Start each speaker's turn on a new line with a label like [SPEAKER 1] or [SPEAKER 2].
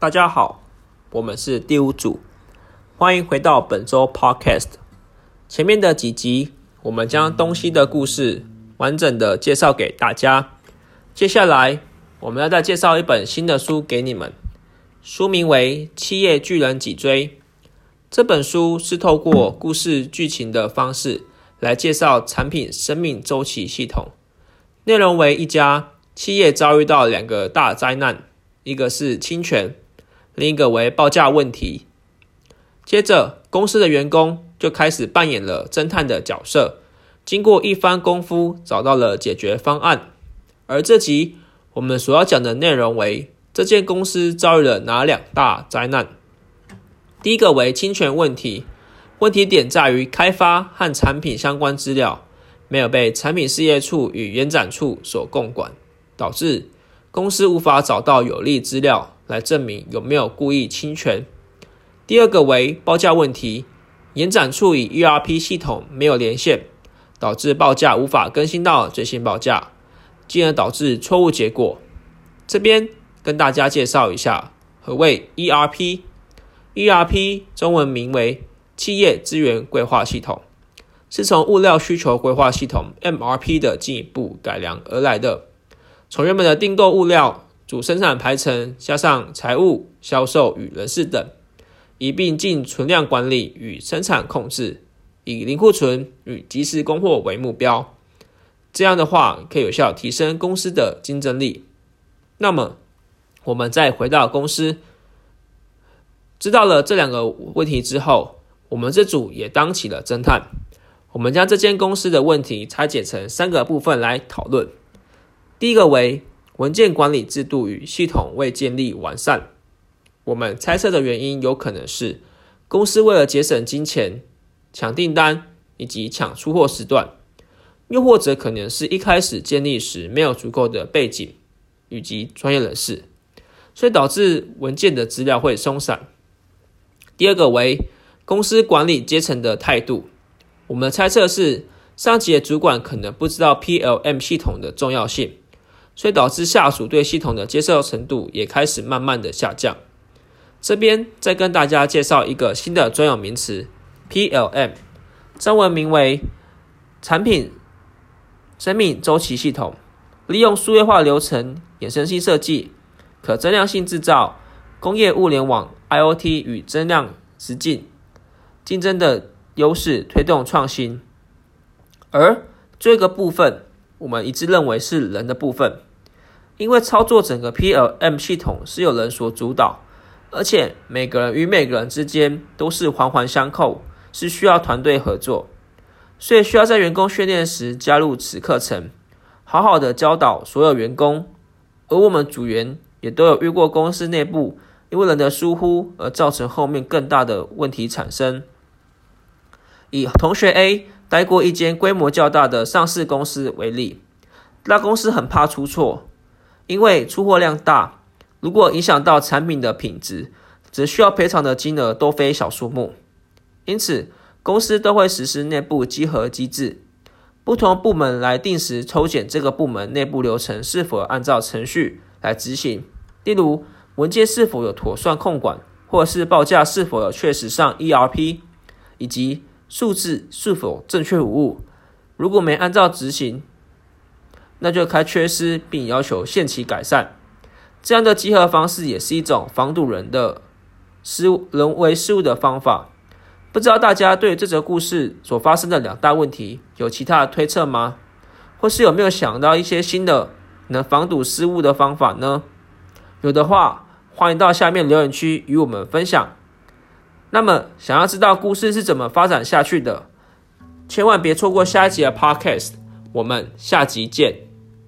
[SPEAKER 1] 大家好，我们是第五组，欢迎回到本周 Podcast。前面的几集，我们将东西的故事完整的介绍给大家。接下来，我们要再介绍一本新的书给你们，书名为《七叶巨人脊椎》。这本书是透过故事剧情的方式来介绍产品生命周期系统，内容为一家企业遭遇到两个大灾难，一个是侵权。另一个为报价问题。接着，公司的员工就开始扮演了侦探的角色，经过一番功夫，找到了解决方案。而这集我们所要讲的内容为：这间公司遭遇了哪两大灾难？第一个为侵权问题，问题点在于开发和产品相关资料没有被产品事业处与延展处所共管，导致公司无法找到有利资料。来证明有没有故意侵权。第二个为报价问题，延展处与 ERP 系统没有连线，导致报价无法更新到最新报价，进而导致错误结果。这边跟大家介绍一下何谓 ERP。ERP 中文名为企业资源规划系统，是从物料需求规划系统 MRP 的进一步改良而来的，从原本的订购物料。主生产排程加上财务、销售与人事等，一并进存量管理与生产控制，以零库存与及时供货为目标。这样的话，可以有效提升公司的竞争力。那么，我们再回到公司，知道了这两个问题之后，我们这组也当起了侦探。我们将这间公司的问题拆解成三个部分来讨论。第一个为。文件管理制度与系统未建立完善，我们猜测的原因有可能是公司为了节省金钱、抢订单以及抢出货时段，又或者可能是一开始建立时没有足够的背景以及专业人士，所以导致文件的资料会松散。第二个为公司管理阶层的态度，我们的猜测是上级的主管可能不知道 PLM 系统的重要性。所以导致下属对系统的接受程度也开始慢慢的下降。这边再跟大家介绍一个新的专有名词，PLM，中文名为产品生命周期系统，利用数位化流程、衍生性设计、可增量性制造、工业物联网、IOT 与增量实境竞争的优势，推动创新。而这个部分，我们一致认为是人的部分。因为操作整个 PLM 系统是有人所主导，而且每个人与每个人之间都是环环相扣，是需要团队合作，所以需要在员工训练时加入此课程，好好的教导所有员工。而我们组员也都有遇过公司内部因为人的疏忽而造成后面更大的问题产生。以同学 A 待过一间规模较大的上市公司为例，那公司很怕出错。因为出货量大，如果影响到产品的品质，则需要赔偿的金额都非小数目。因此，公司都会实施内部稽核机制，不同部门来定时抽检这个部门内部流程是否按照程序来执行。例如，文件是否有妥善控管，或是报价是否有确实上 ERP，以及数字是否正确无误。如果没按照执行，那就开缺失，并要求限期改善。这样的集合方式也是一种防堵人的失误、人为失误的方法。不知道大家对这则故事所发生的两大问题有其他的推测吗？或是有没有想到一些新的能防堵失误的方法呢？有的话，欢迎到下面留言区与我们分享。那么，想要知道故事是怎么发展下去的，千万别错过下一集的 Podcast。我们下集见。